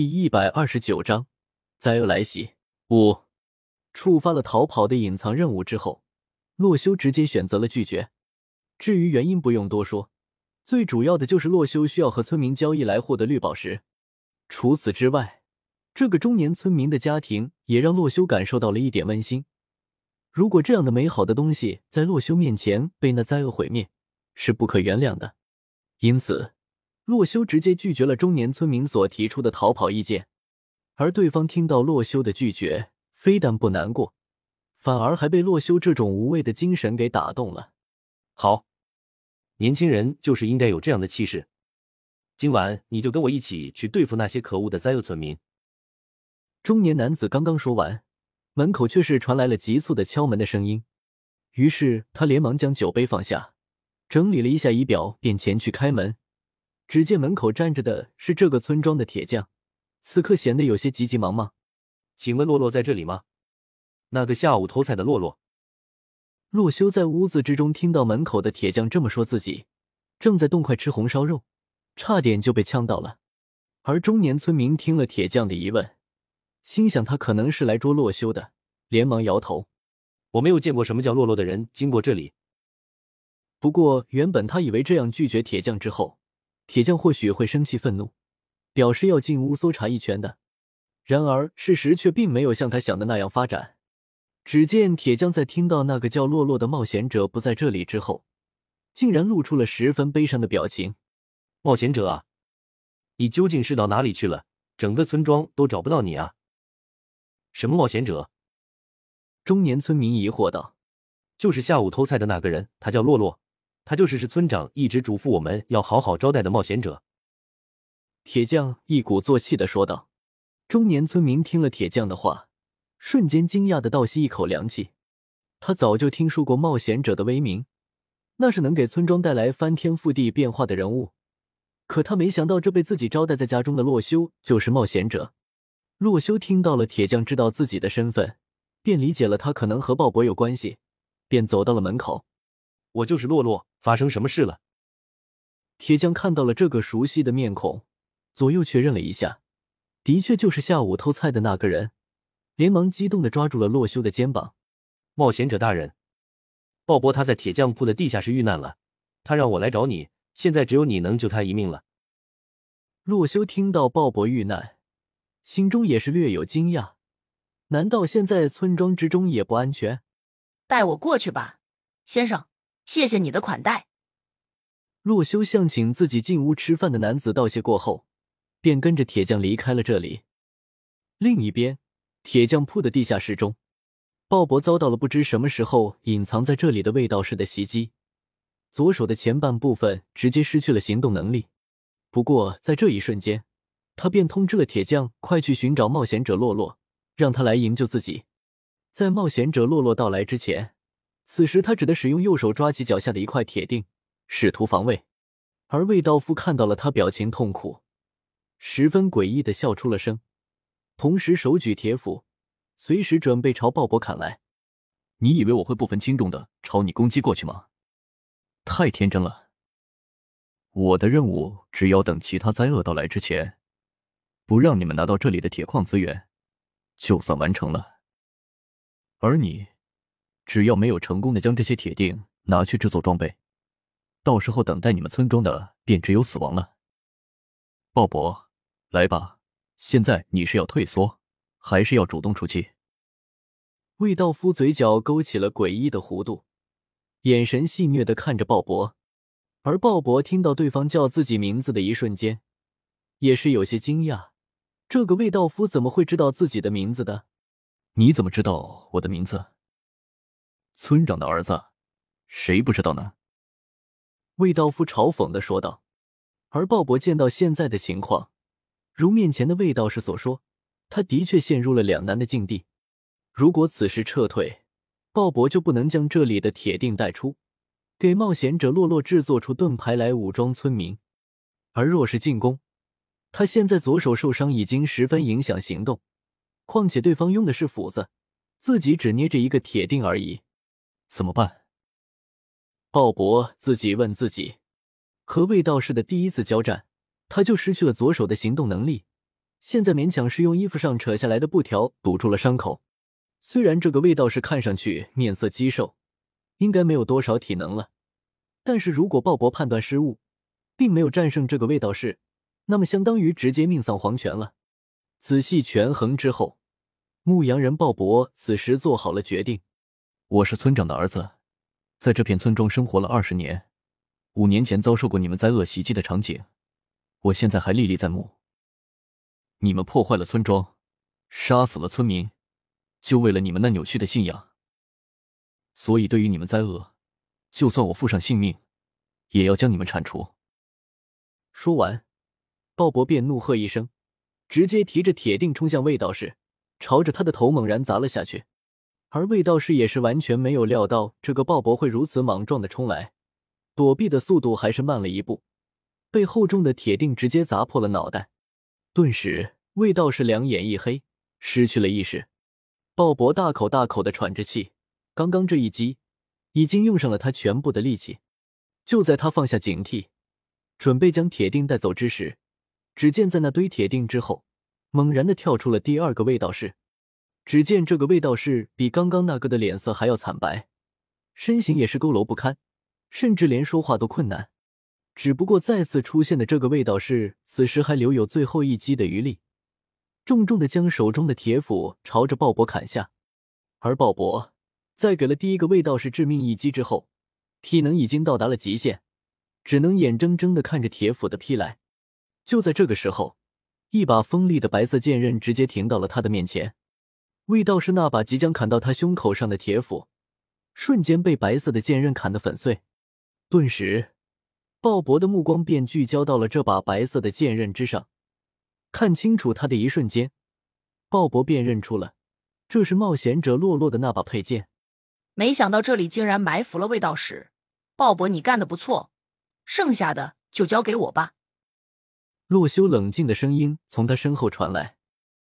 第一百二十九章灾厄来袭。五触发了逃跑的隐藏任务之后，洛修直接选择了拒绝。至于原因，不用多说，最主要的就是洛修需要和村民交易来获得绿宝石。除此之外，这个中年村民的家庭也让洛修感受到了一点温馨。如果这样的美好的东西在洛修面前被那灾厄毁灭，是不可原谅的。因此。洛修直接拒绝了中年村民所提出的逃跑意见，而对方听到洛修的拒绝，非但不难过，反而还被洛修这种无畏的精神给打动了。好，年轻人就是应该有这样的气势。今晚你就跟我一起去对付那些可恶的灾厄村民。中年男子刚刚说完，门口却是传来了急促的敲门的声音。于是他连忙将酒杯放下，整理了一下仪表，便前去开门。只见门口站着的是这个村庄的铁匠，此刻显得有些急急忙忙。请问洛洛在这里吗？那个下午偷菜的洛洛。洛修在屋子之中听到门口的铁匠这么说，自己正在动筷吃红烧肉，差点就被呛到了。而中年村民听了铁匠的疑问，心想他可能是来捉洛修的，连忙摇头：“我没有见过什么叫洛洛的人经过这里。”不过原本他以为这样拒绝铁匠之后。铁匠或许会生气愤怒，表示要进屋搜查一圈的。然而事实却并没有像他想的那样发展。只见铁匠在听到那个叫洛洛的冒险者不在这里之后，竟然露出了十分悲伤的表情。冒险者啊，你究竟是到哪里去了？整个村庄都找不到你啊！什么冒险者？中年村民疑惑道：“就是下午偷菜的那个人，他叫洛洛。”他就是是村长一直嘱咐我们要好好招待的冒险者。铁匠一鼓作气的说道。中年村民听了铁匠的话，瞬间惊讶的倒吸一口凉气。他早就听说过冒险者的威名，那是能给村庄带来翻天覆地变化的人物。可他没想到，这被自己招待在家中的洛修就是冒险者。洛修听到了铁匠知道自己的身份，便理解了他可能和鲍勃有关系，便走到了门口。我就是洛洛。发生什么事了？铁匠看到了这个熟悉的面孔，左右确认了一下，的确就是下午偷菜的那个人，连忙激动的抓住了洛修的肩膀。冒险者大人，鲍勃他在铁匠铺的地下室遇难了，他让我来找你，现在只有你能救他一命了。洛修听到鲍勃遇难，心中也是略有惊讶，难道现在村庄之中也不安全？带我过去吧，先生。谢谢你的款待。洛修向请自己进屋吃饭的男子道谢过后，便跟着铁匠离开了这里。另一边，铁匠铺的地下室中，鲍勃遭到了不知什么时候隐藏在这里的卫道士的袭击，左手的前半部分直接失去了行动能力。不过在这一瞬间，他便通知了铁匠，快去寻找冒险者洛洛，让他来营救自己。在冒险者洛洛到来之前。此时，他只得使用右手抓起脚下的一块铁锭，试图防卫。而魏道夫看到了他表情痛苦，十分诡异的笑出了声，同时手举铁斧，随时准备朝鲍勃砍来。你以为我会不分轻重的朝你攻击过去吗？太天真了！我的任务只要等其他灾厄到来之前，不让你们拿到这里的铁矿资源，就算完成了。而你。只要没有成功的将这些铁锭拿去制作装备，到时候等待你们村庄的便只有死亡了。鲍勃，来吧，现在你是要退缩，还是要主动出击？魏道夫嘴角勾起了诡异的弧度，眼神戏谑的看着鲍勃。而鲍勃听到对方叫自己名字的一瞬间，也是有些惊讶，这个魏道夫怎么会知道自己的名字的？你怎么知道我的名字？村长的儿子，谁不知道呢？魏道夫嘲讽的说道。而鲍勃见到现在的情况，如面前的魏道士所说，他的确陷入了两难的境地。如果此时撤退，鲍勃就不能将这里的铁锭带出，给冒险者洛洛制作出盾牌来武装村民；而若是进攻，他现在左手受伤已经十分影响行动，况且对方用的是斧子，自己只捏着一个铁锭而已。怎么办？鲍勃自己问自己。和魏道士的第一次交战，他就失去了左手的行动能力，现在勉强是用衣服上扯下来的布条堵住了伤口。虽然这个卫道士看上去面色肌瘦，应该没有多少体能了，但是如果鲍勃判断失误，并没有战胜这个卫道士，那么相当于直接命丧黄泉了。仔细权衡之后，牧羊人鲍勃此时做好了决定：我是村长的儿子，在这片村庄生活了二十年，五年前遭受过你们灾厄袭击的场景，我现在还历历在目。你们破坏了村庄，杀死了村民。就为了你们那扭曲的信仰，所以对于你们灾厄，就算我付上性命，也要将你们铲除。说完，鲍勃便怒喝一声，直接提着铁锭冲向魏道士，朝着他的头猛然砸了下去。而魏道士也是完全没有料到这个鲍勃会如此莽撞的冲来，躲避的速度还是慢了一步，被厚重的铁锭直接砸破了脑袋。顿时，魏道士两眼一黑，失去了意识。鲍勃大口大口的喘着气，刚刚这一击已经用上了他全部的力气。就在他放下警惕，准备将铁锭带走之时，只见在那堆铁锭之后，猛然的跳出了第二个卫道士。只见这个卫道士比刚刚那个的脸色还要惨白，身形也是佝偻不堪，甚至连说话都困难。只不过再次出现的这个卫道士，此时还留有最后一击的余力。重重的将手中的铁斧朝着鲍勃砍下，而鲍勃在给了第一个卫道士致命一击之后，体能已经到达了极限，只能眼睁睁的看着铁斧的劈来。就在这个时候，一把锋利的白色剑刃直接停到了他的面前。卫道士那把即将砍到他胸口上的铁斧，瞬间被白色的剑刃砍得粉碎。顿时，鲍勃的目光便聚焦到了这把白色的剑刃之上。看清楚他的一瞬间，鲍勃便认出了，这是冒险者洛洛的那把佩剑。没想到这里竟然埋伏了卫道士，鲍勃，你干的不错，剩下的就交给我吧。洛修冷静的声音从他身后传来。